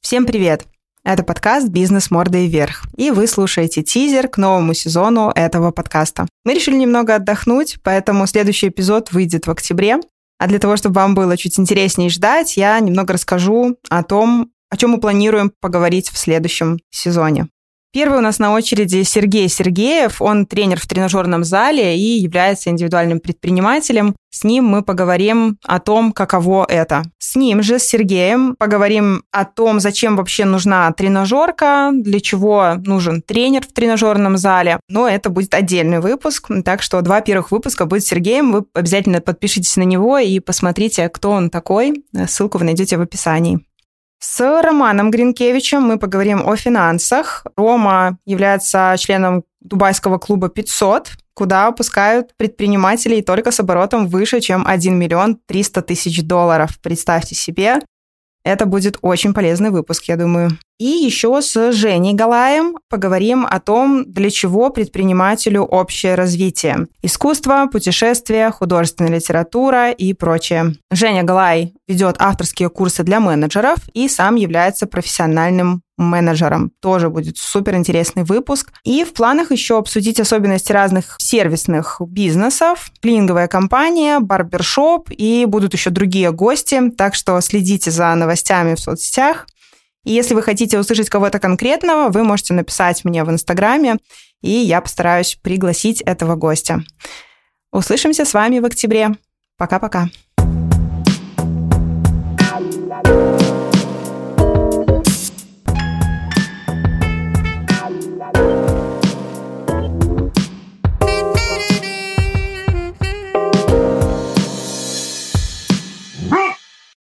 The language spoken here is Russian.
Всем привет! Это подкаст «Бизнес мордой вверх», и вы слушаете тизер к новому сезону этого подкаста. Мы решили немного отдохнуть, поэтому следующий эпизод выйдет в октябре. А для того, чтобы вам было чуть интереснее ждать, я немного расскажу о том, о чем мы планируем поговорить в следующем сезоне. Первый у нас на очереди Сергей Сергеев. Он тренер в тренажерном зале и является индивидуальным предпринимателем. С ним мы поговорим о том, каково это. С ним же, с Сергеем, поговорим о том, зачем вообще нужна тренажерка, для чего нужен тренер в тренажерном зале. Но это будет отдельный выпуск, так что два первых выпуска будет с Сергеем. Вы обязательно подпишитесь на него и посмотрите, кто он такой. Ссылку вы найдете в описании. С Романом Гринкевичем мы поговорим о финансах. Рома является членом дубайского клуба 500, куда пускают предпринимателей только с оборотом выше, чем 1 миллион 300 тысяч долларов. Представьте себе, это будет очень полезный выпуск, я думаю. И еще с Женей Галаем поговорим о том, для чего предпринимателю общее развитие. Искусство, путешествия, художественная литература и прочее. Женя Галай ведет авторские курсы для менеджеров и сам является профессиональным менеджером. Тоже будет супер интересный выпуск. И в планах еще обсудить особенности разных сервисных бизнесов, клининговая компания, барбершоп и будут еще другие гости. Так что следите за новостями в соцсетях. И если вы хотите услышать кого-то конкретного, вы можете написать мне в Инстаграме, и я постараюсь пригласить этого гостя. Услышимся с вами в октябре. Пока-пока. thank you